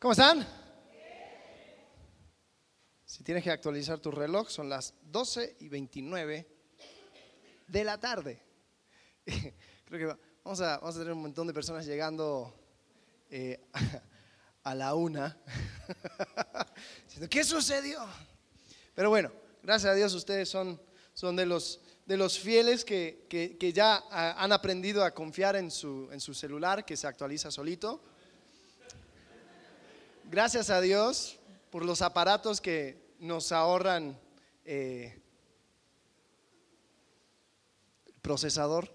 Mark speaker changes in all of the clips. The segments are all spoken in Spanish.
Speaker 1: ¿Cómo están? Si tienes que actualizar tu reloj, son las 12 y 29 de la tarde. Creo que vamos a, a tener un montón de personas llegando eh, a la una. ¿qué sucedió? Pero bueno, gracias a Dios ustedes son, son de, los, de los fieles que, que- que ya ah, han aprendido a confiar en su, en su celular, que se actualiza solito. Gracias a Dios por los aparatos que nos ahorran eh, procesador.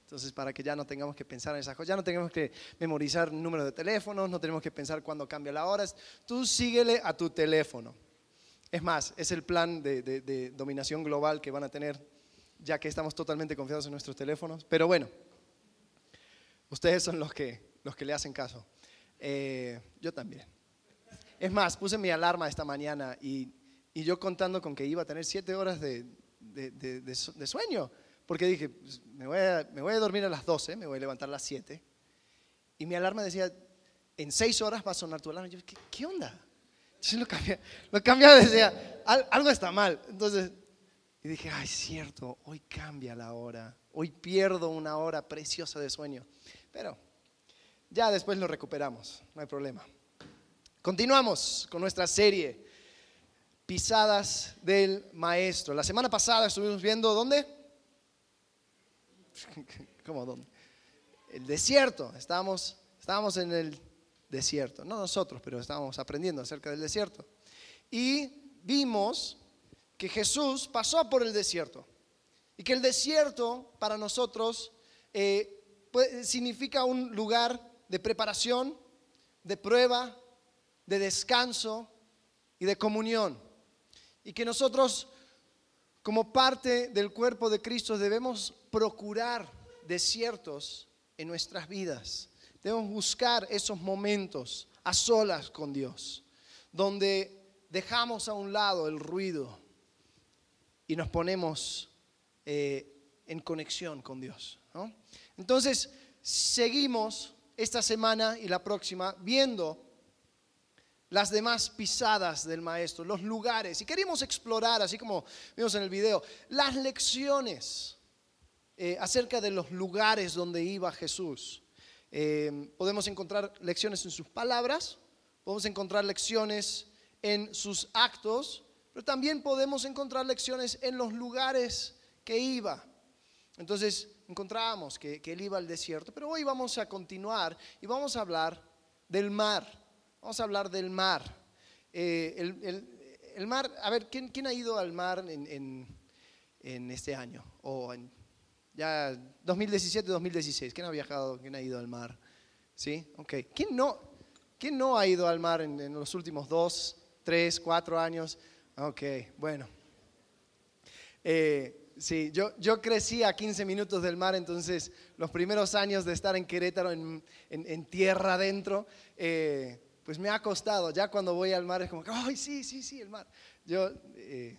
Speaker 1: Entonces, para que ya no tengamos que pensar en esas cosas, ya no tengamos que memorizar número de teléfonos, no tenemos que pensar cuándo cambia la hora. Tú síguele a tu teléfono. Es más, es el plan de dominación global que van a tener, ya que estamos totalmente confiados en nuestros teléfonos. Pero bueno, ustedes son los que, los que le hacen caso. Eh, yo también. Es más, puse mi alarma esta mañana y, yo contando con que iba a tener siete horas de, de- de- de su- de sueño, porque dije, pues, me, voy a, dormir a las 12, me voy a levantar a las 7. Y mi alarma decía, en seis horas va a sonar tu alarma. Yo, ¿qué, qué onda? Entonces lo cambié, lo cambiaba decía, "Al- algo está mal. Entonces, y dije, ay, cierto, hoy cambia la hora, hoy pierdo una hora preciosa de sueño. Pero ya después lo recuperamos, no hay problema. Continuamos con nuestra serie Pisadas del Maestro. La semana pasada estuvimos viendo dónde? ¿Cómo dónde? El desierto. Estábamos, estábamos en el desierto. No nosotros, pero estábamos aprendiendo acerca del desierto. Y vimos que Jesús pasó por el desierto. Y que el desierto para nosotros eh, significa un lugar de preparación, de prueba, de descanso y de comunión. Y que nosotros, como parte del cuerpo de Cristo, debemos procurar desiertos en nuestras vidas. Debemos buscar esos momentos a solas con Dios, donde dejamos a un lado el ruido y nos ponemos eh, en conexión con Dios. Entonces, seguimos esta semana y la próxima viendo las demás pisadas del maestro, los lugares. Y queremos explorar, así como vimos en el video, las lecciones eh, acerca de los lugares donde iba Jesús. Eh, podemos encontrar lecciones en sus palabras, podemos encontrar lecciones en sus actos, pero también podemos encontrar lecciones en los lugares que iba. Entonces encontramos que, que él iba al desierto, pero hoy vamos a continuar y vamos a hablar del mar. Vamos a hablar del mar. Eh, el, el- el mar, a ver, ¿quién, quién ha ido al mar en, en- en este año? O en ya 2017-2016. ¿Quién ha viajado? ¿Quién ha ido al mar? ¿Sí? Ok. ¿Quién no, quién no ha ido al mar en, en los últimos dos, tres, cuatro años? Ok, bueno. Eh, sí, yo, yo crecí a 15 minutos del mar, entonces los primeros años de estar en Querétaro, en, en- en tierra adentro, eh, pues me ha costado. Ya cuando voy al mar es como, ay, sí, sí, sí, el mar. Yo, eh,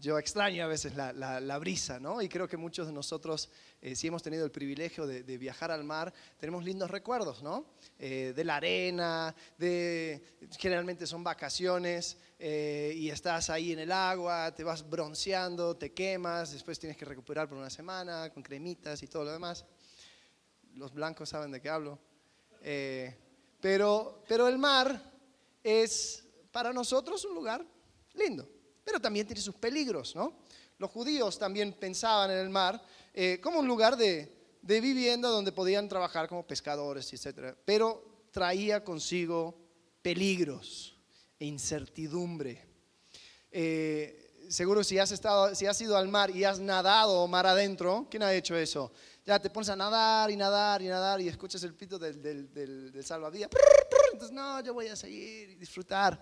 Speaker 1: yo extraño a veces la, la- brisa, ¿no? Y creo que muchos de nosotros, eh, si hemos tenido el privilegio de, viajar al mar, tenemos lindos recuerdos, ¿no? Eh, de la arena, de, generalmente son vacaciones y estás ahí en el agua, te vas bronceando, te quemas, después tienes que recuperar por una semana con cremitas y todo lo demás. Los blancos saben de qué hablo. Eh, pero, pero el mar es para nosotros un lugar lindo, pero también tiene sus peligros, ¿no? Los judíos también pensaban en el mar eh, como un lugar de, de vivienda donde podían trabajar como pescadores, etc. Pero traía consigo peligros e incertidumbre. Eh, seguro si has, estado, si has ido al mar y has nadado mar adentro, ¿quién ha hecho eso? Ya te pones a nadar y nadar y nadar y escuchas el pito del, del, del, del salvavidas. Entonces, no, yo voy a seguir y disfrutar.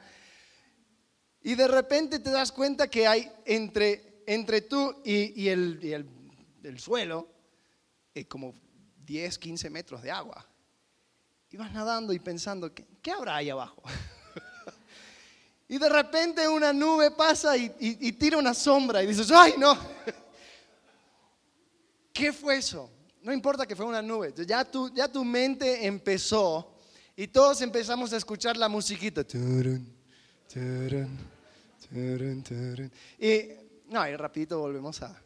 Speaker 1: Y de repente te das cuenta que hay entre, entre tú y, y el, y el- el suelo eh, como 10, 15 metros de agua. Y vas nadando y pensando, ¿qué, qué habrá ahí abajo? y de repente una nube pasa y, y- y tira una sombra y dices, ¡ay no! ¿Qué fue eso? No importa que fue una nube. Ya tu, ya tu mente empezó Y todos empezamos a escuchar la musiquita. Y, no, y rapidito volvemos a,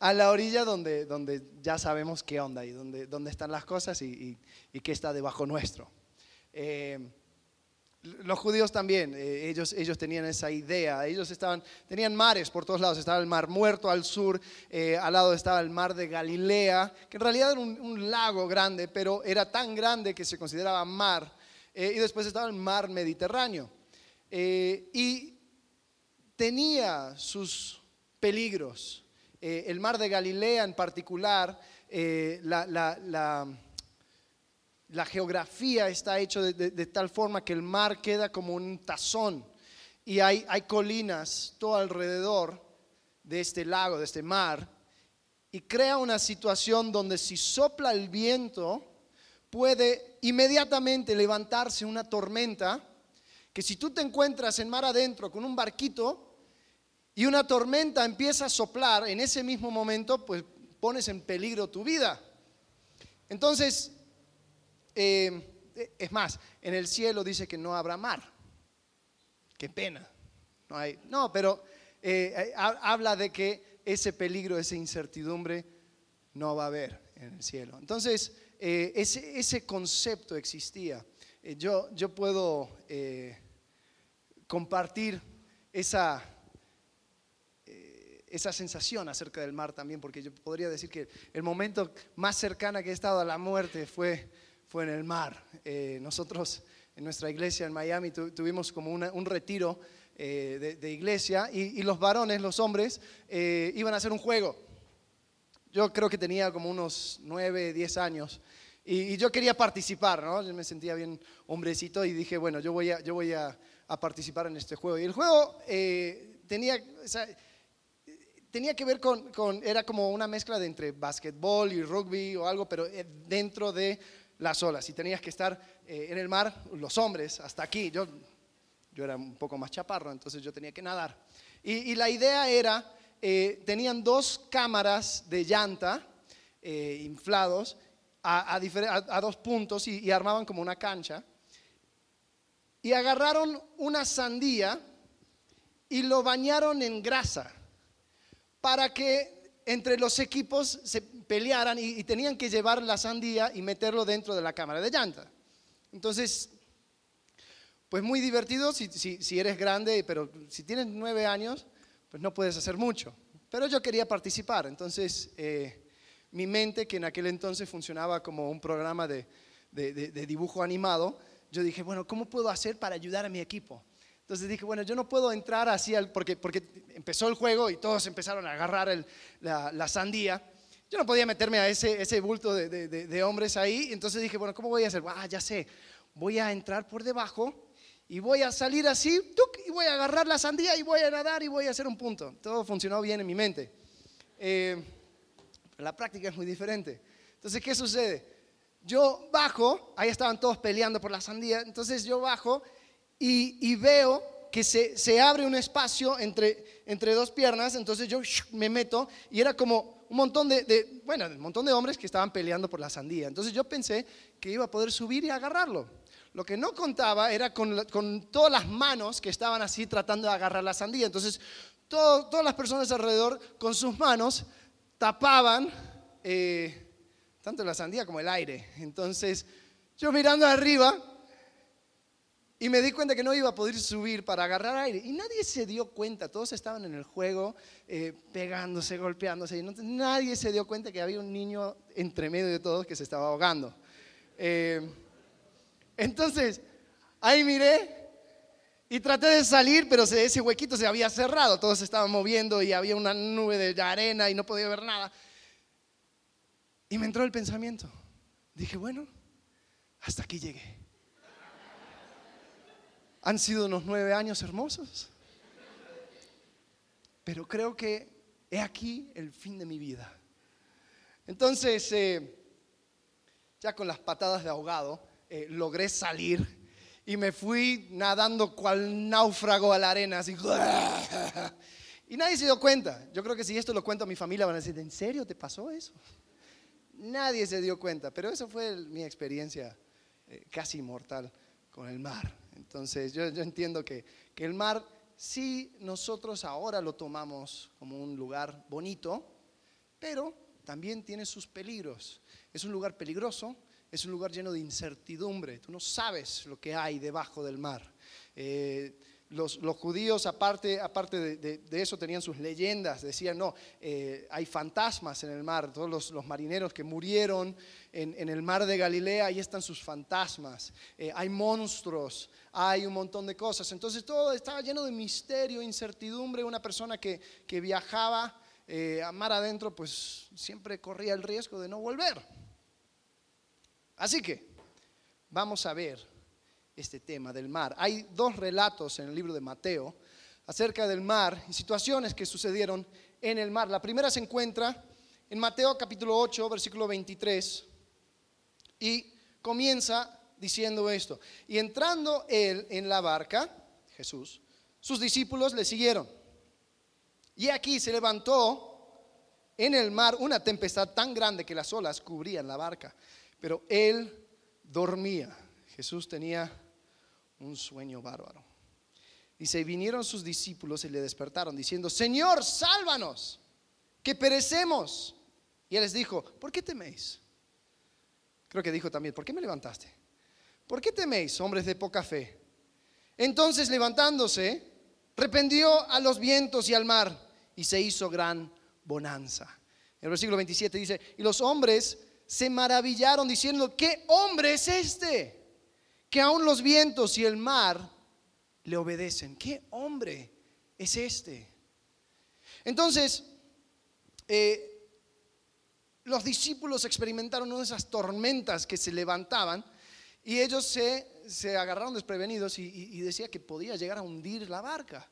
Speaker 1: a la orilla donde, donde ya sabemos qué onda y dónde, dónde están las cosas y, y, y qué está debajo nuestro. Eh, los judíos también, eh, ellos, ellos tenían esa idea, ellos estaban, tenían mares por todos lados, estaba el mar muerto al sur, eh, al lado estaba el mar de Galilea, que en realidad era un, lago grande, pero era tan grande que se consideraba mar, eh, y después estaba el mar Mediterráneo. Y tenía sus peligros. El mar de Galilea en particular, la, la- la- la geografía está de- de tal forma que el mar queda como un tazón y hay, hay colinas todo alrededor de este lago, de este mar, y crea una situación donde si sopla el viento puede inmediatamente levantarse una tormenta que si tú te encuentras en mar adentro con un barquito y una tormenta empieza a soplar, en ese mismo momento pues pones en peligro tu vida. Entonces, eh, es más, en el cielo dice que no habrá mar. Qué pena. No, hay, no pero eh, eh, ha- habla de que ese peligro, esa incertidumbre no va a haber en el cielo. Entonces, ese, concepto existía. Yo, yo puedo compartir esa, esa sensación acerca del mar también, porque yo podría decir que el momento más cercano que he estado a la muerte fue, fue en el mar. Eh, nosotros en nuestra iglesia en Miami tu- tuvimos como un retiro eh, de, iglesia y, los varones, los hombres, eh, iban a hacer un juego. Yo creo que tenía como unos 9, 10 años. Y, yo quería participar, ¿no? Yo me sentía bien hombrecito y dije, bueno, yo voy a, yo voy a, participar en este juego. Y el juego tenía, tenía que ver con, con- era como una mezcla de entre básquetbol y rugby o algo, pero dentro de las olas. Y tenías que estar eh, en el mar, los hombres, hasta aquí. Yo, yo era un poco más chaparro, entonces yo tenía que nadar. Y, la idea era, eh, tenían dos cámaras de llanta eh, inflados a- a dos puntos y, y armaban como una cancha. Y agarraron una sandía y lo bañaron en grasa para que entre los equipos se pelearan y, y tenían que llevar la sandía y meterlo dentro de la cámara de llanta. Entonces, pues muy divertido si, si- si eres grande, pero si tienes nueve años, pues no puedes hacer mucho. Pero yo quería participar, entonces eh, mi mente, que en aquel entonces funcionaba como un programa de, de- de- de dibujo animado, yo dije, bueno, ¿cómo puedo hacer para ayudar a mi equipo? Entonces dije, bueno, yo no puedo entrar así, al, porque, porque empezó el juego y todos empezaron a agarrar el- la, la sandía. Yo no podía meterme a ese, ese bulto de, de- de- hombres ahí. Entonces dije, bueno, ¿cómo voy a hacer? Ah, ya sé, voy a entrar por debajo y voy a salir así, ¡tuc! y voy a agarrar la sandía y voy a nadar y voy a hacer un punto. Todo funcionó bien en mi mente. Eh, la práctica es muy diferente. Entonces, ¿qué sucede? Yo bajo, ahí estaban todos peleando por la sandía, entonces yo bajo y, y veo que se, se abre un espacio entre, entre dos piernas, entonces yo me meto y era como un montón de, bueno, un montón de hombres que estaban peleando por la sandía. Entonces yo pensé que iba a poder subir y agarrarlo. Lo que no contaba era con, con todas las manos que estaban así tratando de agarrar la sandía. Entonces todo- todas las personas alrededor con sus manos tapaban eh, tanto la sandía como el aire. Entonces yo mirando arriba y me di cuenta que no iba a poder subir para agarrar aire. Y nadie se dio cuenta, todos estaban en el juego eh, pegándose, golpeándose. Y no- nadie se dio cuenta que había un niño entre medio de todos que se estaba ahogando. Eh, entonces, ahí miré y traté de salir, pero se- ese huequito se había cerrado, todos se estaban moviendo y había una nube de arena y no podía ver nada. Y me entró el pensamiento. Dije, bueno, hasta aquí llegué. Han sido unos nueve años hermosos, pero creo que he aquí el fin de mi vida. Entonces, eh, ya con las patadas de ahogado, eh, logré salir y me fui nadando cual náufrago a la arena, así. Y nadie se dio cuenta. Yo creo que si esto lo cuento a mi familia van a decir, ¿en serio te pasó eso? Nadie se dio cuenta, pero esa fue mi experiencia eh, casi inmortal con el mar. Entonces yo, entiendo que, que el mar sí nosotros ahora lo tomamos como un lugar bonito, pero también tiene sus peligros. Es un lugar peligroso, es un lugar lleno de incertidumbre. Tú no sabes lo que hay debajo del mar. Eh, los, judíos, aparte, aparte de, eso, tenían sus leyendas. Decían, no, eh, hay fantasmas en el mar. Todos los, marineros que murieron en, el mar de Galilea, ahí están sus fantasmas. Eh, hay monstruos, hay un montón de cosas. Entonces todo estaba lleno de misterio, incertidumbre. Una persona que, viajaba eh, a mar adentro, pues siempre corría el riesgo de no volver. Así que vamos a ver este tema del mar. Hay dos relatos en el libro de Mateo acerca del mar y situaciones que sucedieron en el mar. La primera se encuentra en Mateo capítulo 8, versículo 23, y comienza diciendo esto. Y entrando él en la barca, Jesús, sus discípulos le siguieron. Y aquí se levantó en el mar una tempestad tan grande que las olas cubrían la barca, pero él dormía. Jesús tenía un sueño bárbaro. Dice, vinieron sus discípulos y le despertaron diciendo, Señor, sálvanos, que perecemos. Y él les dijo, ¿por qué teméis? Creo que dijo también, ¿por qué me levantaste? ¿Por qué teméis, hombres de poca fe? Entonces levantándose, reprendió a los vientos y al mar y se hizo gran bonanza. El versículo 27 dice, y los hombres se maravillaron diciendo, ¿qué hombre es este? Que aún los vientos y el mar le obedecen. ¿Qué hombre es este? Entonces, eh, los discípulos experimentaron una de esas tormentas que se levantaban y ellos se, agarraron desprevenidos y, y decía que podía llegar a hundir la barca.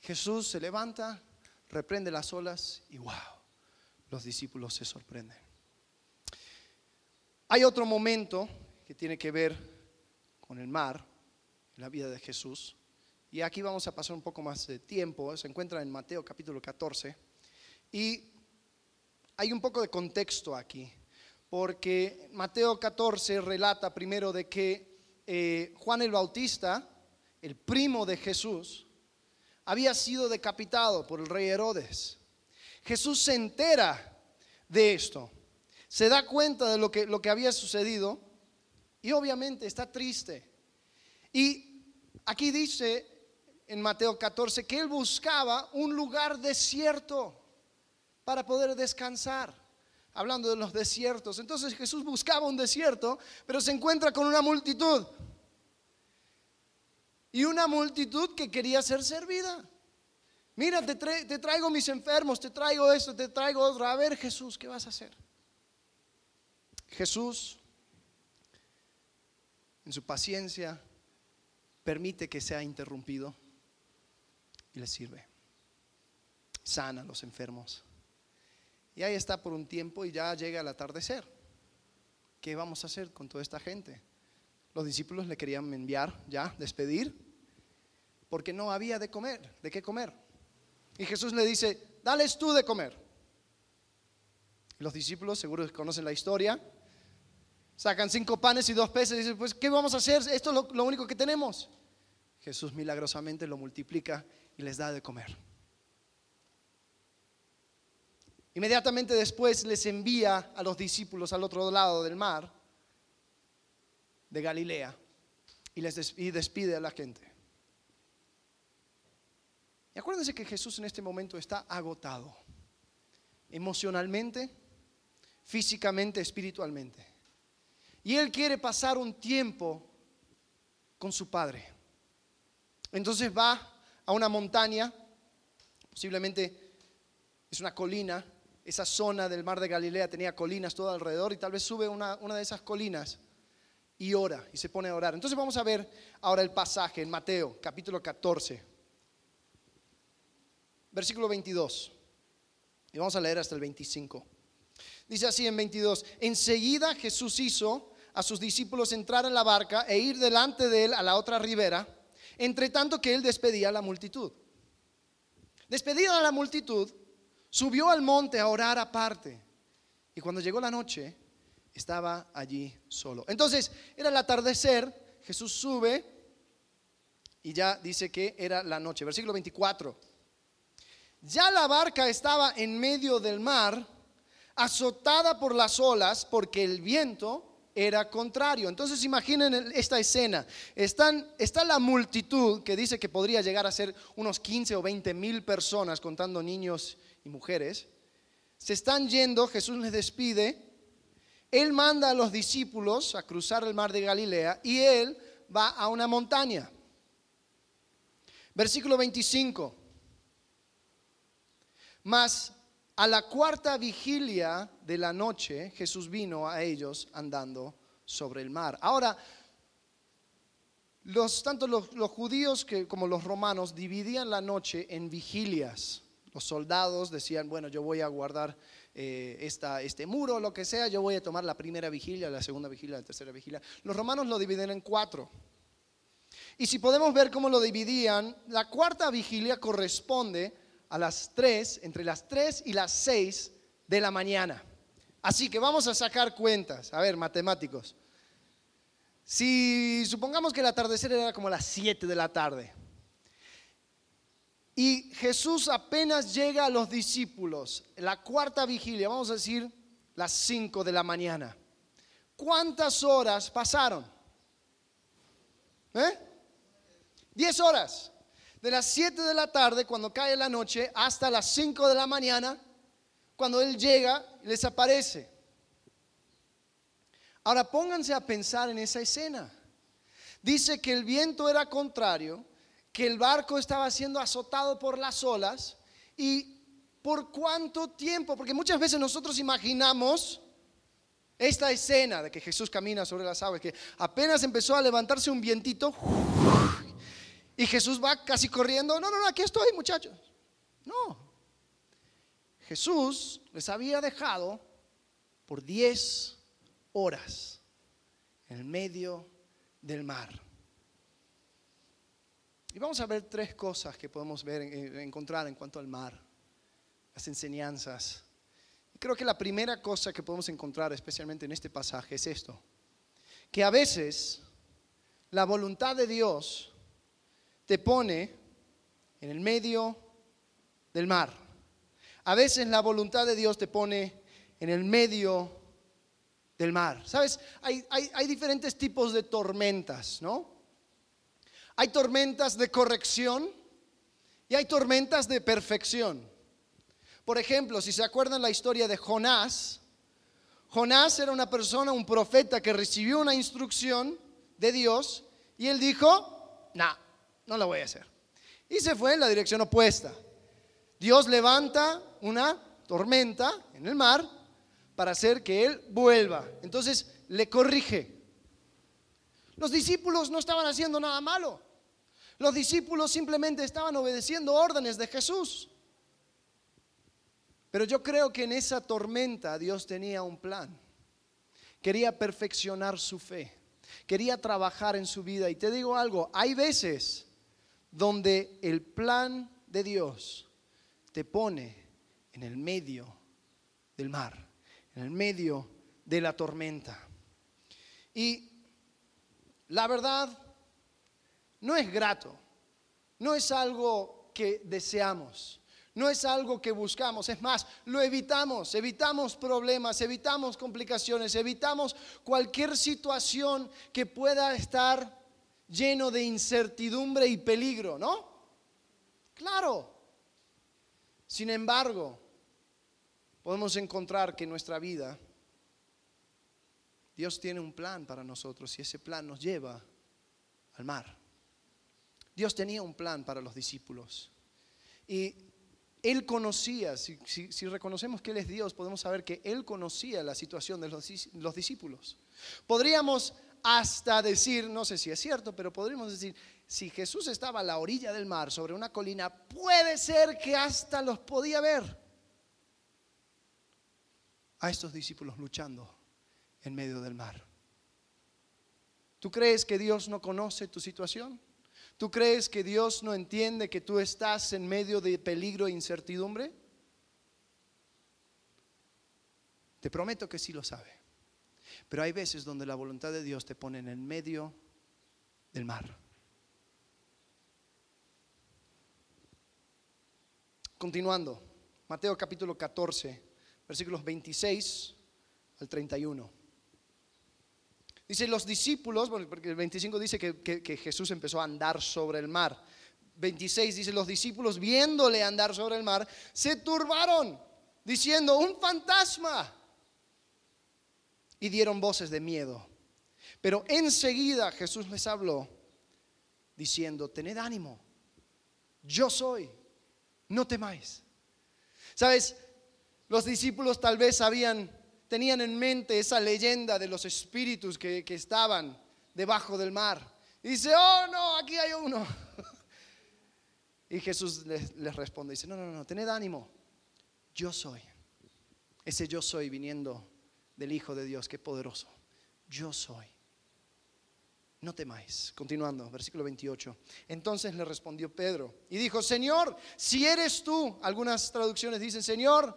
Speaker 1: Jesús se levanta, reprende las olas y wow, los discípulos se sorprenden. Hay otro momento que tiene que ver con el mar, la vida de Jesús. Y aquí vamos a pasar un poco más de tiempo, se encuentra en Mateo capítulo 14. Y hay un poco de contexto aquí, porque Mateo 14 relata primero de que eh, Juan el Bautista, el primo de Jesús, había sido decapitado por el rey Herodes. Jesús se entera de esto, se da cuenta de lo que, lo que había sucedido y obviamente está triste. Y aquí dice en Mateo 14 que él buscaba un lugar desierto para poder descansar. Hablando de los desiertos. Entonces Jesús buscaba un desierto, pero se encuentra con una multitud. Y una multitud que quería ser servida. Mira, te, te, traigo mis enfermos, te traigo esto, te traigo otro. A ver, Jesús, ¿qué vas a hacer? Jesús en su paciencia, permite que sea interrumpido y le sirve. Sana a los enfermos. Y ahí está por un tiempo y ya llega el atardecer. ¿Qué vamos a hacer con toda esta gente? Los discípulos le querían enviar ya, despedir, porque no había de comer, de qué comer. Y Jesús le dice, dales tú de comer. los discípulos, seguro conocen la historia, Sacan cinco panes y dos peces y dicen, pues, ¿qué vamos a hacer? Esto es lo, único que tenemos. Jesús milagrosamente lo multiplica y les da de comer. Inmediatamente después les envía a los discípulos al otro lado del mar de Galilea y les despide a la gente. Y acuérdense que Jesús en este momento está agotado, emocionalmente, físicamente, espiritualmente. Y él quiere pasar un tiempo con su padre. Entonces va a una montaña, posiblemente es una colina, esa zona del mar de Galilea tenía colinas todo alrededor y tal vez sube una, una de esas colinas y ora y se pone a orar. Entonces vamos a ver ahora el pasaje en Mateo capítulo 14, versículo 22. Y vamos a leer hasta el 25. Dice así en 22, enseguida Jesús hizo a sus discípulos entrar en la barca e ir delante de él a la otra ribera, entre tanto que él despedía a la multitud. Despedida a la multitud, subió al monte a orar aparte. Y cuando llegó la noche, estaba allí solo. Entonces, era el atardecer, Jesús sube y ya dice que era la noche. Versículo 24. Ya la barca estaba en medio del mar, azotada por las olas, porque el viento era contrario. Entonces imaginen esta escena. Están, está la multitud que dice que podría llegar a ser unos 15 o 20 mil personas, contando niños y mujeres. Se están yendo, Jesús les despide. Él manda a los discípulos a cruzar el mar de Galilea y él va a una montaña. Versículo 25. Mas a la cuarta vigilia de la noche, Jesús vino a ellos andando sobre el mar. Ahora, los, tanto los, judíos que, como los romanos dividían la noche en vigilias. Los soldados decían, bueno, yo voy a guardar eh, este muro, lo que sea, yo voy a tomar la primera vigilia, la segunda vigilia, la tercera vigilia. Los romanos lo dividen en cuatro. Y si podemos ver cómo lo dividían, la cuarta vigilia corresponde a las 3, entre las 3 y las 6 de la mañana. Así que vamos a sacar cuentas. A ver, matemáticos. Si supongamos que el atardecer era como las 7 de la tarde y Jesús apenas llega a los discípulos, la cuarta vigilia, vamos a decir las 5 de la mañana. ¿Cuántas horas pasaron? ¿Eh? 10 horas de las 7 de la tarde, cuando cae la noche, hasta las 5 de la mañana, cuando Él llega, les aparece. Ahora pónganse a pensar en esa escena. Dice que el viento era contrario, que el barco estaba siendo azotado por las olas y por cuánto tiempo, porque muchas veces nosotros imaginamos esta escena de que Jesús camina sobre las aguas, que apenas empezó a levantarse un vientito, y Jesús va casi corriendo, no, no, no, aquí estoy muchachos. No. Jesús les había dejado por 10 horas en el medio del mar. Y vamos a ver tres cosas que podemos ver, eh, encontrar en cuanto al mar, las enseñanzas. Creo que la primera cosa que podemos encontrar, especialmente en este pasaje, es esto, que a veces la voluntad de Dios te pone en el medio del mar. A veces la voluntad de Dios te pone en el medio del mar. ¿Sabes? Hay, diferentes tipos de tormentas, ¿no? Hay tormentas de corrección y hay tormentas de perfección. Por ejemplo, si se acuerdan la historia de Jonás, Jonás era una persona, un profeta que recibió una instrucción de Dios y él dijo, no, no lo voy a hacer. Y se fue en la dirección opuesta. Dios levanta una tormenta en el mar para hacer que él vuelva. Entonces le corrige. Los discípulos no estaban haciendo nada malo. Los discípulos simplemente estaban obedeciendo órdenes de Jesús. Pero yo creo que en esa tormenta Dios tenía un plan. Quería perfeccionar su fe. Quería trabajar en su vida. Y te digo algo, hay veces donde el plan de Dios te pone en el medio del mar, en el medio de la tormenta. Y la verdad no es grato, no es algo que deseamos. No es algo que buscamos, es más, lo evitamos, evitamos problemas, evitamos complicaciones, evitamos cualquier situación que pueda estar lleno de incertidumbre y peligro, ¿no? Claro. Sin embargo, podemos encontrar que en nuestra vida Dios tiene un plan para nosotros y ese plan nos lleva al mar. Dios tenía un plan para los discípulos y Él conocía, si, reconocemos que Él es Dios, podemos saber que Él conocía la situación de los, los discípulos. Podríamos hasta decir, no sé si es cierto, pero podríamos decir, si Jesús estaba a la orilla del mar, sobre una colina, puede ser que hasta los podía ver a estos discípulos luchando en medio del mar. ¿Tú crees que Dios no conoce tu situación? ¿Tú crees que Dios no entiende que tú estás en medio de peligro e incertidumbre? Te prometo que sí lo sabe. Pero hay veces donde la voluntad de Dios te pone en el medio del mar. Continuando, Mateo capítulo 14, versículos 26 al 31. Dice los discípulos, porque el 25 dice que, que, Jesús empezó a andar sobre el mar. 26 dice, los discípulos viéndole andar sobre el mar, se turbaron, diciendo, un fantasma. Y dieron voces de miedo. Pero enseguida Jesús les habló, diciendo, tened ánimo, yo soy no temáis. Sabes, los discípulos tal vez sabían, tenían en mente esa leyenda de los espíritus que, estaban debajo del mar. Y dice, oh no, aquí hay uno. Y Jesús les, les, responde, dice, no, no, no, tened ánimo, yo soy. Ese yo soy viniendo del Hijo de Dios, qué poderoso. Yo soy no temáis. Continuando, versículo 28. Entonces le respondió Pedro y dijo, Señor, si eres tú, algunas traducciones dicen, Señor,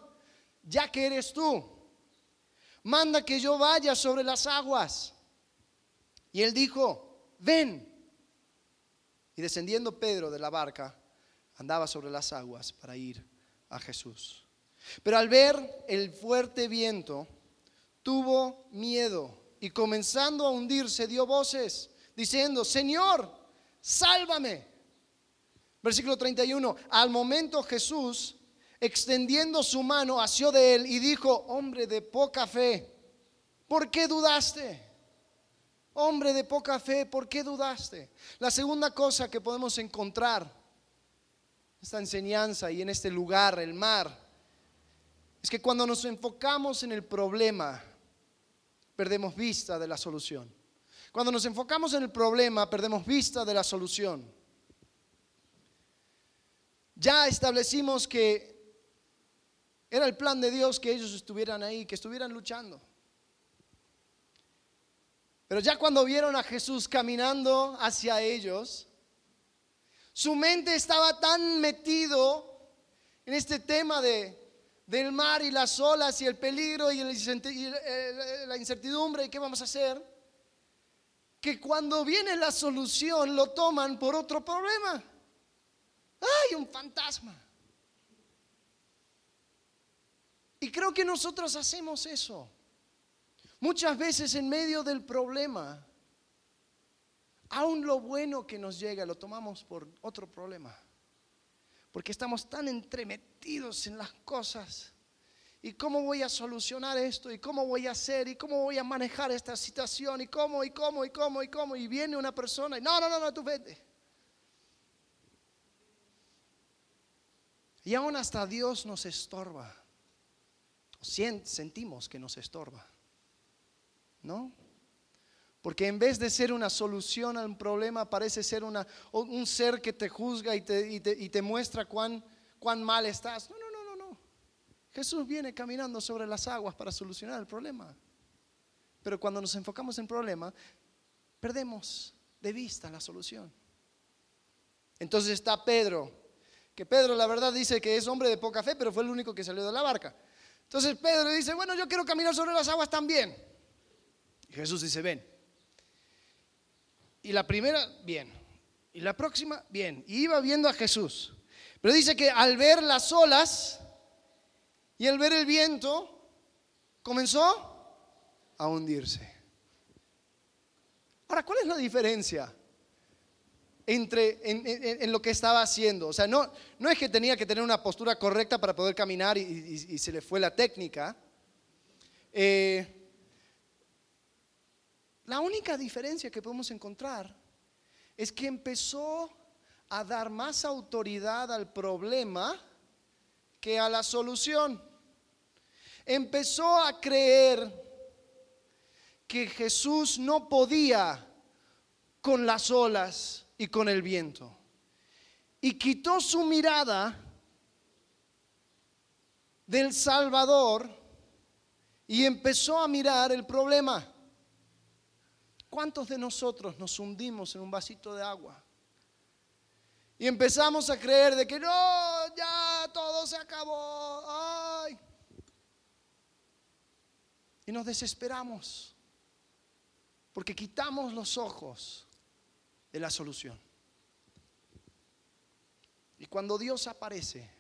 Speaker 1: ya que eres tú, manda que yo vaya sobre las aguas. Y él dijo, ven. Y descendiendo Pedro de la barca, andaba sobre las aguas para ir a Jesús. Pero al ver el fuerte viento, tuvo miedo y comenzando a hundirse dio voces diciendo, Señor, sálvame. Versículo 31, al momento Jesús, extendiendo su mano, asió de él y dijo, hombre de poca fe, ¿por qué dudaste? Hombre de poca fe, ¿por qué dudaste? La segunda cosa que podemos encontrar, esta enseñanza y en este lugar, el mar, es que cuando nos enfocamos en el problema, perdemos vista de la solución. Cuando nos enfocamos en el problema, perdemos vista de la solución. Ya establecimos que era el plan de Dios que ellos estuvieran ahí, que estuvieran luchando. Pero ya cuando vieron a Jesús caminando hacia ellos, su mente estaba tan metido en este tema de, del mar y las olas y el peligro y, la incertidumbre y qué vamos a hacer, que cuando viene la solución lo toman por otro problema. ¡Ay, un fantasma! Y creo que nosotros hacemos eso. Muchas veces en medio del problema, aún lo bueno que nos llega lo tomamos por otro problema. Porque estamos tan entremetidos en las cosas ¿Y cómo voy a solucionar esto? ¿Y cómo voy a hacer? ¿Y cómo voy a manejar esta situación? ¿Y cómo? ¿Y cómo? ¿Y cómo? ¿Y cómo? Y viene una persona y no, no, no, no, tú vete. Y aún hasta Dios nos estorba. Sentimos que nos estorba. ¿No? Porque en vez de ser una solución a un problema, parece ser una, un ser que te juzga y te, y te, y te muestra cuán, cuán mal estás. No, no, Jesús viene caminando sobre las aguas para solucionar el problema. Pero cuando nos enfocamos en el problema, perdemos de vista la solución. Entonces está Pedro, que Pedro la verdad dice que es hombre de poca fe, pero fue el único que salió de la barca. Entonces Pedro dice, bueno, yo quiero caminar sobre las aguas también. Jesús dice, ven. Y la primera, bien. Y la próxima, bien. Y iba viendo a Jesús. Pero dice que al ver las olas, y al ver el viento, comenzó a hundirse. Ahora, ¿cuál es la diferencia entre en, lo que estaba haciendo? O sea, no, no es que tenía que tener una postura correcta para poder caminar y, se le fue la técnica. Eh, la única diferencia que podemos encontrar es que empezó a dar más autoridad al problema que a la solución. Empezó a creer que Jesús no podía con las olas y con el viento. Y quitó su mirada del Salvador y empezó a mirar el problema. ¿Cuántos de nosotros nos hundimos en un vasito de agua? Y empezamos a creer de que no, ya todo se acabó. Ay. Y nos desesperamos. Porque quitamos los ojos de la solución. Y cuando Dios aparece,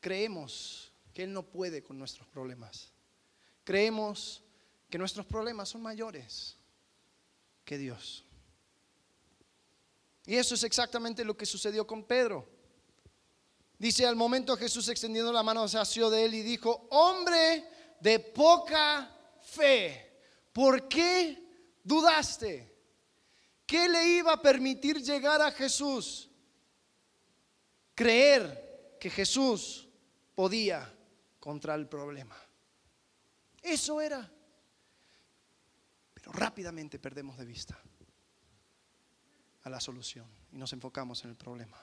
Speaker 1: creemos que Él no puede con nuestros problemas. Creemos que nuestros problemas son mayores que Dios. Y eso es exactamente lo que sucedió con Pedro. Dice, al momento Jesús extendiendo la mano se asió de él y dijo, hombre de poca fe, ¿por qué dudaste? ¿Qué le iba a permitir llegar a Jesús? Creer que Jesús podía contra el problema. Eso era. Pero rápidamente perdemos de vista a la solución y nos enfocamos en el problema.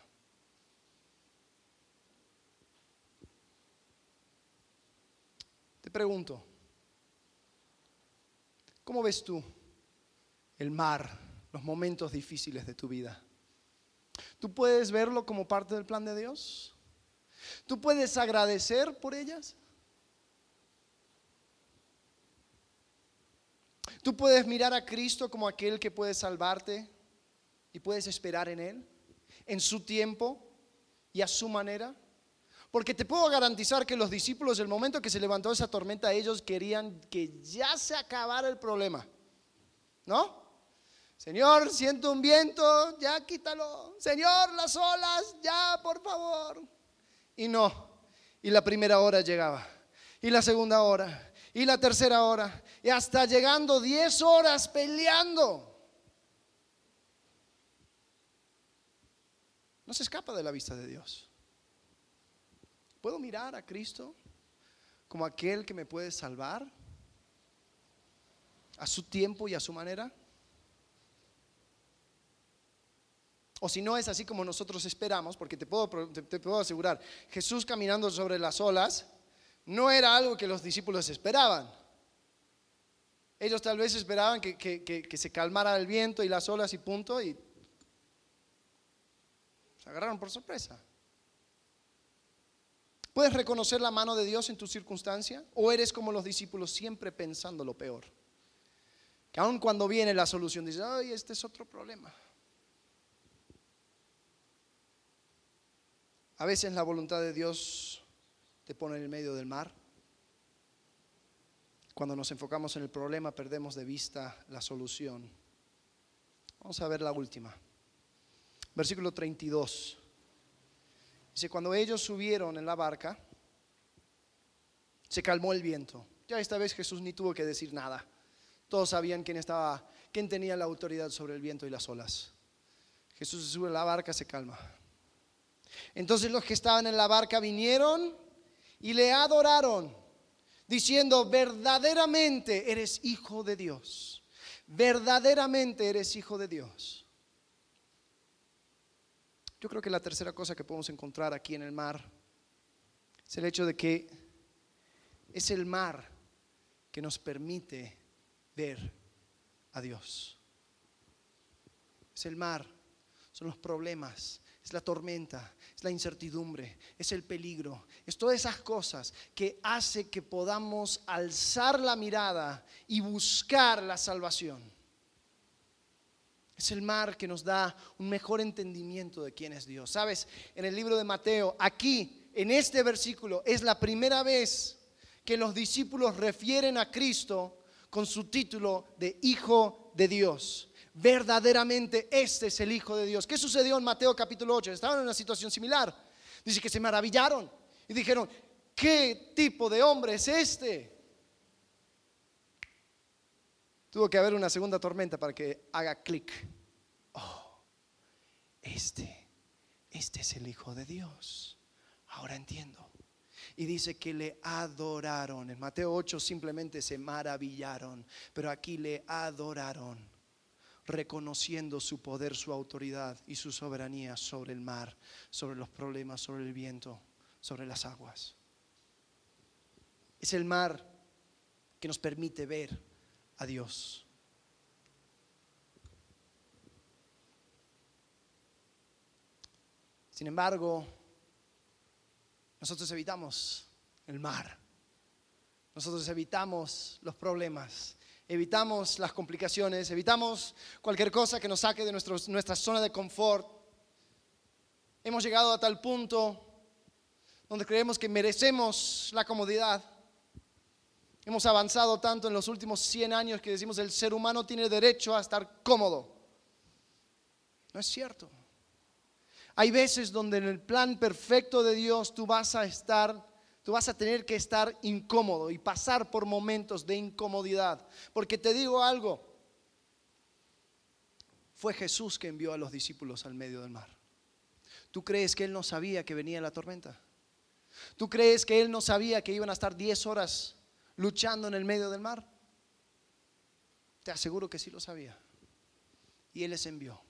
Speaker 1: Te pregunto, ¿cómo ves tú el mar, los momentos difíciles de tu vida? ¿Tú puedes verlo como parte del plan de Dios? ¿Tú puedes agradecer por ellas? ¿Tú puedes mirar a Cristo como aquel que puede salvarte y puedes esperar en Él, en su tiempo y a su manera? Porque te puedo garantizar que los discípulos, el momento que se levantó esa tormenta, ellos querían que ya se acabara el problema. ¿No? Señor, siento un viento, ya quítalo. Señor, las olas, ya, por favor. Y no. Y la primera hora llegaba. Y la segunda hora. Y la tercera hora. Y hasta llegando 10 horas peleando. No se escapa de la vista de Dios. ¿Puedo mirar a Cristo como aquel que me puede salvar a su tiempo y a su manera? O si no es así como nosotros esperamos, porque te puedo, te, puedo asegurar, Jesús caminando sobre las olas no era algo que los discípulos esperaban. Ellos tal vez esperaban que, que se calmara el viento y las olas y punto, y se agarraron por sorpresa. ¿Puedes reconocer la mano de Dios en tu circunstancia? ¿O eres como los discípulos siempre pensando lo peor? Que aun cuando viene la solución dices, ay, este es otro problema. A veces la voluntad de Dios te pone en el medio del mar. Cuando nos enfocamos en el problema perdemos de vista la solución. Vamos a ver la última. Versículo 32. Dice, cuando ellos subieron en la barca, se calmó el viento. Ya esta vez Jesús ni tuvo que decir nada. Todos sabían quién estaba, quién tenía la autoridad sobre el viento y las olas. Jesús se sube a la barca, se calma. Entonces los que estaban en la barca vinieron y le adoraron, diciendo, verdaderamente eres hijo de Dios. Verdaderamente eres hijo de Dios. Yo creo que la tercera cosa que podemos encontrar aquí en el mar es el hecho de que es el mar que nos permite ver a Dios. Es el mar, son los problemas, es la tormenta, es la incertidumbre, es el peligro, es todas esas cosas que hace que podamos alzar la mirada y buscar la salvación. Es el mar que nos da un mejor entendimiento de quién es Dios. Sabes, en el libro de Mateo, aquí, en este versículo, es la primera vez que los discípulos refieren a Cristo con su título de Hijo de Dios. Verdaderamente este es el Hijo de Dios. ¿Qué sucedió en Mateo capítulo 8? Estaban en una situación similar. Dice que se maravillaron y dijeron, ¿qué tipo de hombre es este? Tuvo que haber una segunda tormenta para que haga clic. Oh, este, este es el Hijo de Dios. Ahora entiendo. Y dice que le adoraron. En Mateo 8 simplemente se maravillaron, pero aquí le adoraron, reconociendo su poder, su autoridad y su soberanía sobre el mar, sobre los problemas, sobre el viento, sobre las aguas. Es el mar que nos permite ver a Dios. Sin embargo, nosotros evitamos el mar. nosotros evitamos los problemas, evitamos las complicaciones, evitamos cualquier cosa que nos saque de nuestra zona de confort. Hemos llegado a tal punto donde creemos que merecemos la comodidad. Hemos avanzado tanto en los últimos 100 años que decimos el ser humano tiene derecho a estar cómodo. No es cierto. Hay veces donde en el plan perfecto de Dios tú vas a estar, tú vas a tener que estar incómodo y pasar por momentos de incomodidad. Porque te digo algo, fue Jesús que envió a los discípulos al medio del mar. ¿Tú crees que Él no sabía que venía la tormenta? ¿Tú crees que Él no sabía que iban a estar 10 horas luchando en el medio del mar? Te aseguro que sí lo sabía. Y Él les envió.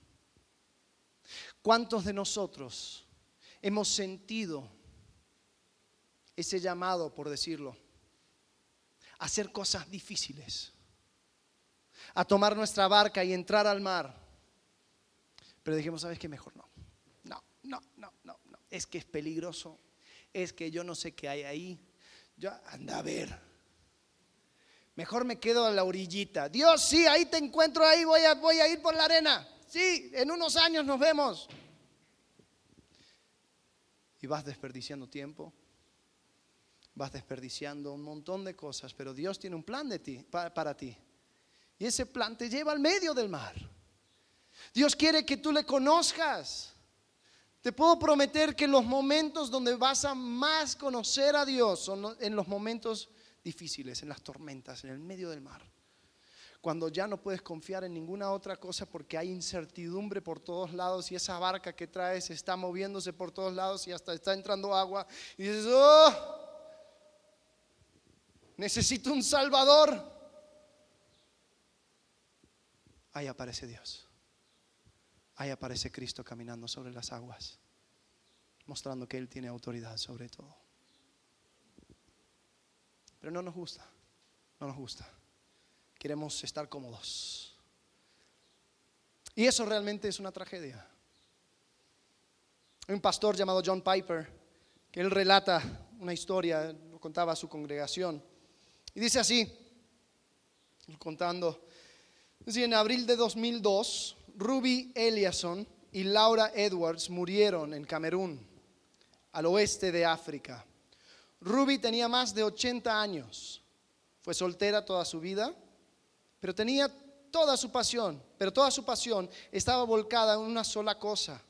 Speaker 1: ¿Cuántos de nosotros hemos sentido ese llamado, por decirlo, a hacer cosas difíciles? A tomar nuestra barca y entrar al mar. Pero dijimos, ¿sabes qué? Mejor no. No, no, no, no, no. Es que es peligroso. Es que yo no sé qué hay ahí. Yo, anda a ver. Mejor me quedo a la orillita. Dios, sí, ahí te encuentro, ahí voy a, voy a ir por la arena. Sí, en unos años nos vemos. Y vas desperdiciando tiempo, vas desperdiciando un montón de cosas, pero Dios tiene un plan de ti, para, ti. Y ese plan te lleva al medio del mar. Dios quiere que tú le conozcas. Te puedo prometer que los momentos donde vas a más conocer a Dios son en los momentos difíciles, en las tormentas, en el medio del mar cuando ya no puedes confiar en ninguna otra cosa porque hay incertidumbre por todos lados y esa barca que traes está moviéndose por todos lados y hasta está entrando agua y dices, oh, necesito un salvador. Ahí aparece Dios. Ahí aparece Cristo caminando sobre las aguas, mostrando que Él tiene autoridad sobre todo. Pero no nos gusta, no nos gusta queremos estar cómodos. Y eso realmente es una tragedia. Hay un pastor llamado John Piper que él relata una historia, lo contaba a su congregación. Y dice así, contando, dice, en abril de 2002, Ruby Eliasson y Laura Edwards murieron en Camerún, al oeste de África. Ruby tenía más de 80 años, fue soltera toda su vida pero tenía toda su pasión, pero toda su pasión estaba volcada en una sola cosa,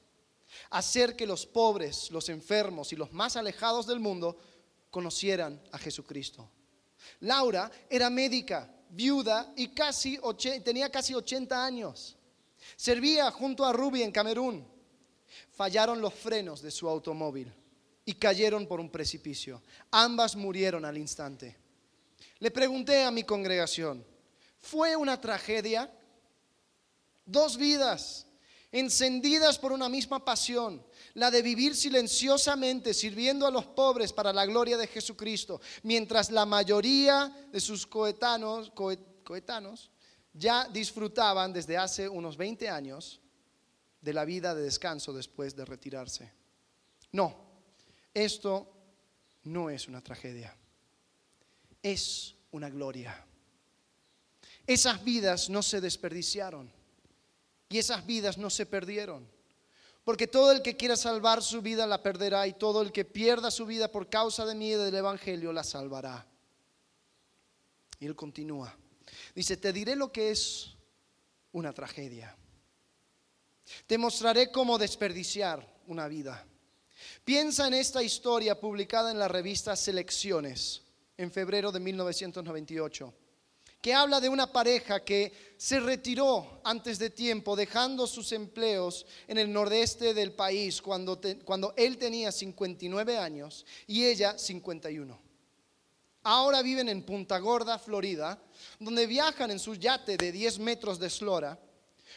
Speaker 1: hacer que los pobres, los enfermos y los más alejados del mundo conocieran a Jesucristo. Laura era médica, viuda y casi tenía casi 80 años. Servía junto a Ruby en Camerún. Fallaron los frenos de su automóvil y cayeron por un precipicio. Ambas murieron al instante. Le pregunté a mi congregación, fue una tragedia. Dos vidas encendidas por una misma pasión, la de vivir silenciosamente sirviendo a los pobres para la gloria de Jesucristo, mientras la mayoría de sus coetanos, ya disfrutaban desde hace unos 20 años de la vida de descanso después de retirarse. No, esto no es una tragedia, es una gloria. Esas vidas no se desperdiciaron y esas vidas no se perdieron. Porque todo el que quiera salvar su vida la perderá y todo el que pierda su vida por causa de mí y del Evangelio la salvará. Y él continúa. Dice, te diré lo que es una tragedia. Te mostraré cómo desperdiciar una vida. Piensa en esta historia publicada en la revista Selecciones en febrero de 1998 que habla de una pareja que se retiró antes de tiempo, dejando sus empleos en el nordeste del país cuando, cuando él tenía 59 años y ella 51. Ahora viven en Punta Gorda, Florida, donde viajan en su yate de 10 metros de eslora,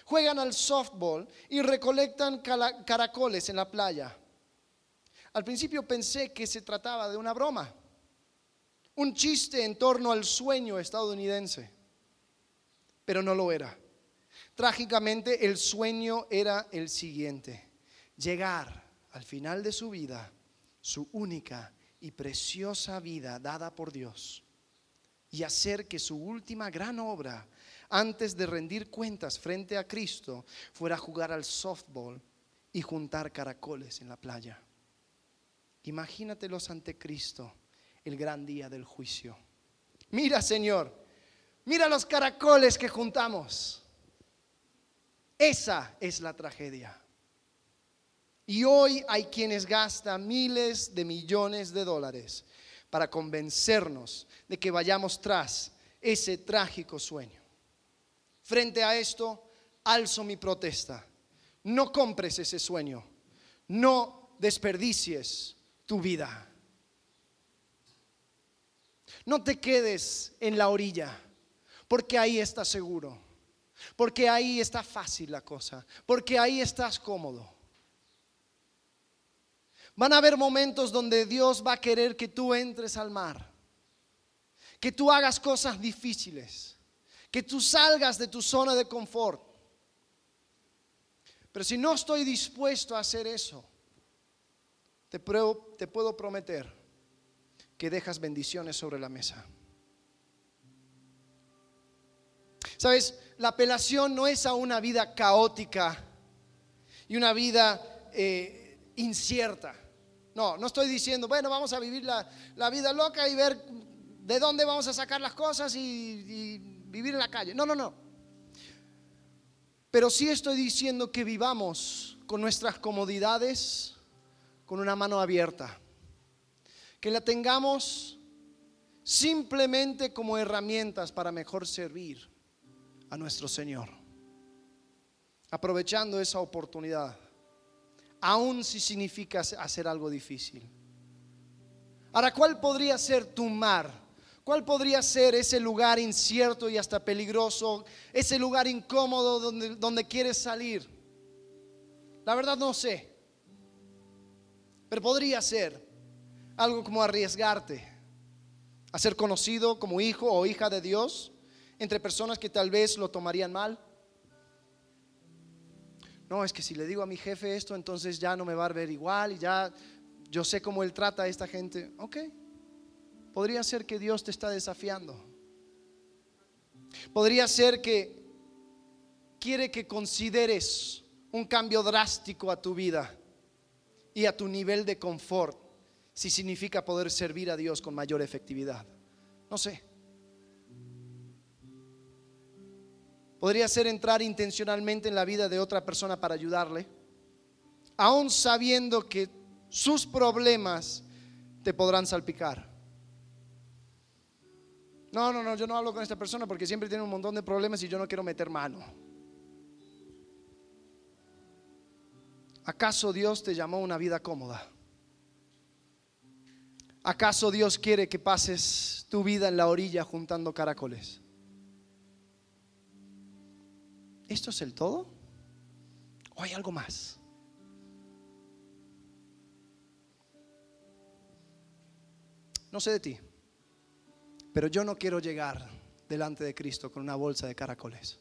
Speaker 1: juegan al softball y recolectan caracoles en la playa. Al principio pensé que se trataba de una broma un chiste en torno al sueño estadounidense, pero no lo era. Trágicamente el sueño era el siguiente, llegar al final de su vida, su única y preciosa vida dada por Dios, y hacer que su última gran obra, antes de rendir cuentas frente a Cristo, fuera jugar al softball y juntar caracoles en la playa. Imagínatelos ante Cristo el gran día del juicio. Mira, Señor, mira los caracoles que juntamos. Esa es la tragedia. Y hoy hay quienes gastan miles de millones de dólares para convencernos de que vayamos tras ese trágico sueño. Frente a esto, alzo mi protesta. No compres ese sueño. No desperdicies tu vida. No te quedes en la orilla, porque ahí estás seguro, porque ahí está fácil la cosa, porque ahí estás cómodo. Van a haber momentos donde Dios va a querer que tú entres al mar, que tú hagas cosas difíciles, que tú salgas de tu zona de confort. Pero si no estoy dispuesto a hacer eso, te, te puedo prometer que dejas bendiciones sobre la mesa. Sabes, la apelación no es a una vida caótica y una vida eh, incierta. No, no estoy diciendo, bueno, vamos a vivir la, vida loca y ver de dónde vamos a sacar las cosas y vivir en la calle. No, no, no. Pero sí estoy diciendo que vivamos con nuestras comodidades con una mano abierta. Que la tengamos simplemente como herramientas para mejor servir a nuestro Señor. Aprovechando esa oportunidad aun si significa hacer algo difícil. Ahora, ¿cuál podría ser tu mar? ¿Cuál podría ser ese lugar incierto y hasta peligroso? Ese lugar incómodo donde, donde quieres salir. La verdad no sé. Pero podría ser algo como arriesgarte a ser conocido como hijo o hija de Dios entre personas que tal vez lo tomarían mal no, es que si le digo a mi jefe esto, entonces ya no me va a ver igual y ya yo sé cómo él trata a esta gente. Ok, podría ser que Dios te está desafiando. Podría ser que quiere que consideres un cambio drástico a tu vida y a tu nivel de confort si significa poder servir a Dios con mayor efectividad. No sé. Podría ser entrar intencionalmente en la vida de otra persona para ayudarle, aún sabiendo que sus problemas te podrán salpicar. No, no, no, yo no hablo con esta persona porque siempre tiene un montón de problemas y yo no quiero meter mano. ¿Acaso Dios te llamó a una vida cómoda? ¿Acaso Dios quiere que pases tu vida en la orilla juntando caracoles? ¿Esto es el todo? ¿O hay algo más? No sé de ti, pero yo no quiero llegar delante de Cristo con una bolsa de caracoles.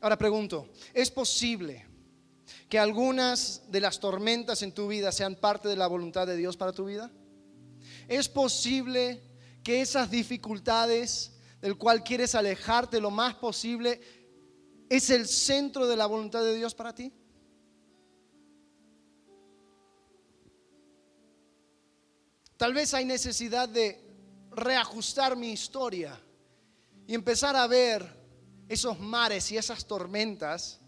Speaker 1: Ahora pregunto, ¿es posible que algunas de las tormentas en tu vida sean parte de la voluntad de Dios para tu vida? ¿Es posible que esas dificultades del cual quieres alejarte lo más posible, es el centro de la voluntad de Dios para ti? Tal vez hay necesidad de reajustar mi historia y empezar a ver esos mares y esas tormentas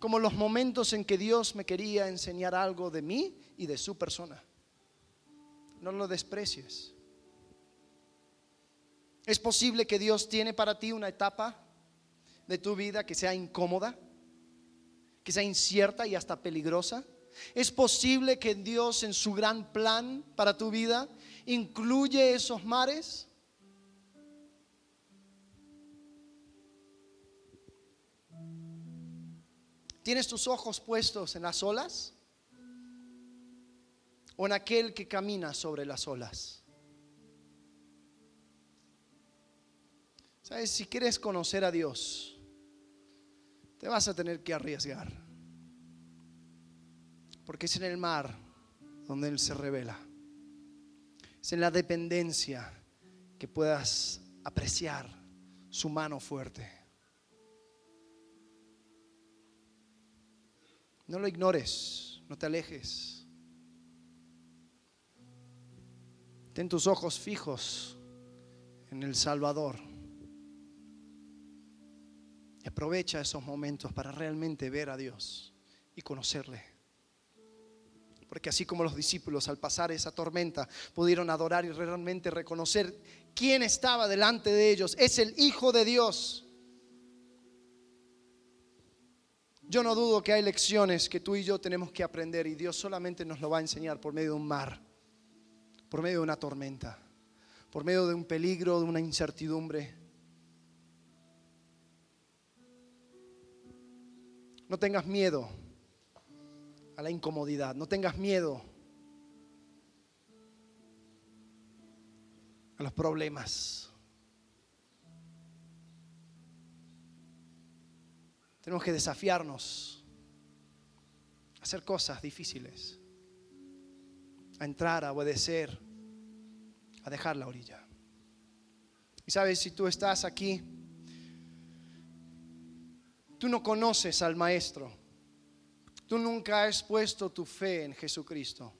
Speaker 1: como los momentos en que Dios me quería enseñar algo de mí y de su persona. No lo desprecies. Es posible que Dios tiene para ti una etapa de tu vida que sea incómoda, que sea incierta y hasta peligrosa. Es posible que Dios en su gran plan para tu vida incluye esos mares. ¿Tienes tus ojos puestos en las olas o en aquel que camina sobre las olas? ¿Sabes? Si quieres conocer a Dios, te vas a tener que arriesgar. Porque es en el mar donde Él se revela. Es en la dependencia que puedas apreciar su mano fuerte. No lo ignores, no te alejes. Ten tus ojos fijos en el Salvador. Y aprovecha esos momentos para realmente ver a Dios y conocerle. Porque así como los discípulos al pasar esa tormenta pudieron adorar y realmente reconocer quién estaba delante de ellos, es el Hijo de Dios. Yo no dudo que hay lecciones que tú y yo tenemos que aprender y Dios solamente nos lo va a enseñar por medio de un mar, por medio de una tormenta, por medio de un peligro, de una incertidumbre. No tengas miedo a la incomodidad. No tengas miedo a los problemas. Tenemos que desafiarnos hacer cosas difíciles, a entrar, a obedecer, a dejar la orilla. Y sabes, si tú estás aquí, tú no conoces al Maestro. Tú nunca has puesto tu fe en Jesucristo.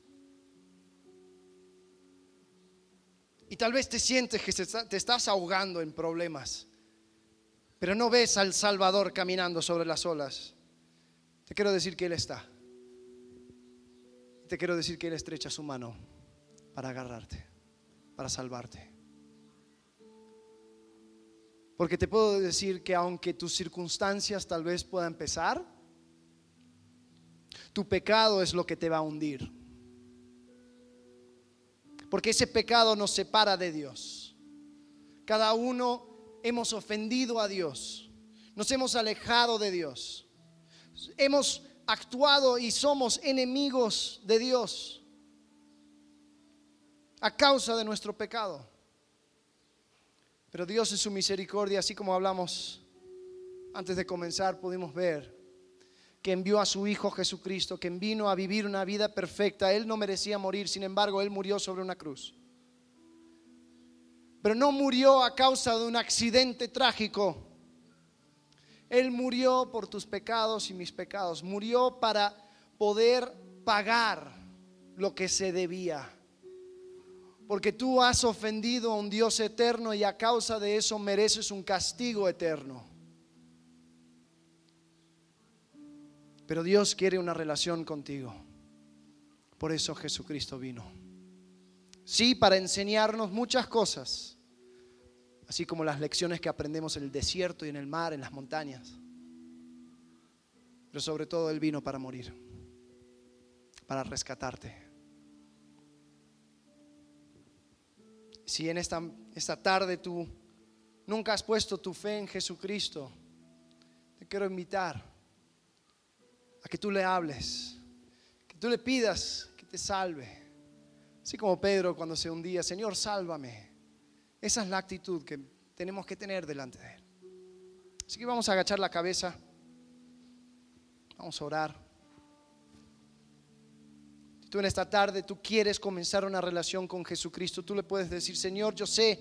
Speaker 1: Y tal vez te sientes que te estás ahogando en problemas, pero no ves al Salvador caminando sobre las olas. Te quiero decir que Él está. Te quiero decir que Él estrecha su mano para agarrarte, para salvarte. Porque te puedo decir que aunque tus circunstancias tal vez puedan empezar, tu pecado es lo que te va a hundir. Porque ese pecado nos separa de Dios. Cada uno hemos ofendido a Dios. Nos hemos alejado de Dios. Hemos actuado y somos enemigos de Dios a causa de nuestro pecado. Pero Dios en su misericordia, así como hablamos antes de comenzar, pudimos ver que envió a su Hijo Jesucristo, que vino a vivir una vida perfecta. Él no merecía morir, sin embargo, Él murió sobre una cruz. Pero no murió a causa de un accidente trágico. Él murió por tus pecados y mis pecados. Murió para poder pagar lo que se debía. Porque tú has ofendido a un Dios eterno y a causa de eso mereces un castigo eterno. Pero Dios quiere una relación contigo. Por eso Jesucristo vino. Sí, para enseñarnos muchas cosas, así como las lecciones que aprendemos en el desierto y en el mar, en las montañas. Pero sobre todo Él vino para morir, para rescatarte. Si en esta, esta tarde tú nunca has puesto tu fe en Jesucristo, te quiero invitar a que tú le hables, que tú le pidas que te salve. Así como Pedro cuando se hundía, Señor, sálvame. Esa es la actitud que tenemos que tener delante de Él. Así que vamos a agachar la cabeza, vamos a orar. Si tú en esta tarde tú quieres comenzar una relación con Jesucristo, tú le puedes decir, Señor, yo sé,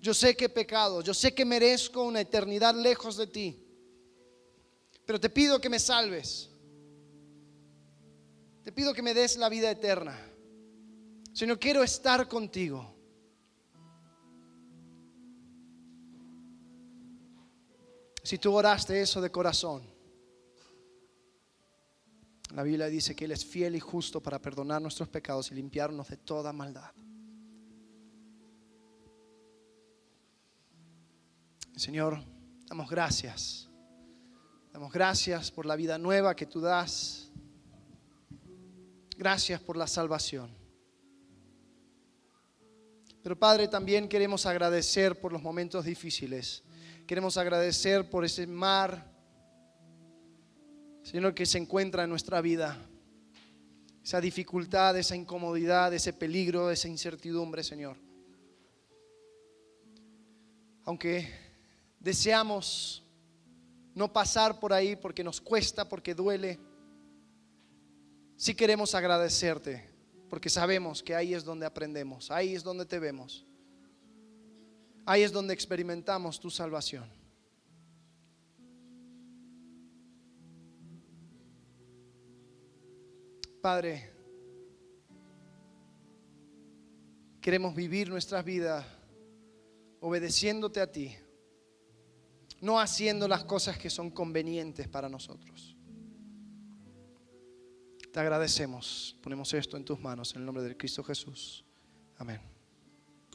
Speaker 1: yo sé que he pecado, yo sé que merezco una eternidad lejos de ti, pero te pido que me salves. Te pido que me des la vida eterna. Señor, quiero estar contigo. Si tú oraste eso de corazón, la Biblia dice que Él es fiel y justo para perdonar nuestros pecados y limpiarnos de toda maldad. Señor, damos gracias. Damos gracias por la vida nueva que tú das. Gracias por la salvación. Pero Padre, también queremos agradecer por los momentos difíciles. Queremos agradecer por ese mar, Señor, que se encuentra en nuestra vida. Esa dificultad, esa incomodidad, ese peligro, esa incertidumbre, Señor. Aunque deseamos no pasar por ahí porque nos cuesta, porque duele si queremos agradecerte porque sabemos que ahí es donde aprendemos, ahí es donde te vemos, ahí es donde experimentamos tu salvación. Padre, queremos vivir nuestras vidas obedeciéndote a ti, no haciendo las cosas que son convenientes para nosotros. Te agradecemos, ponemos esto en tus manos en el nombre de Cristo Jesús. Amén.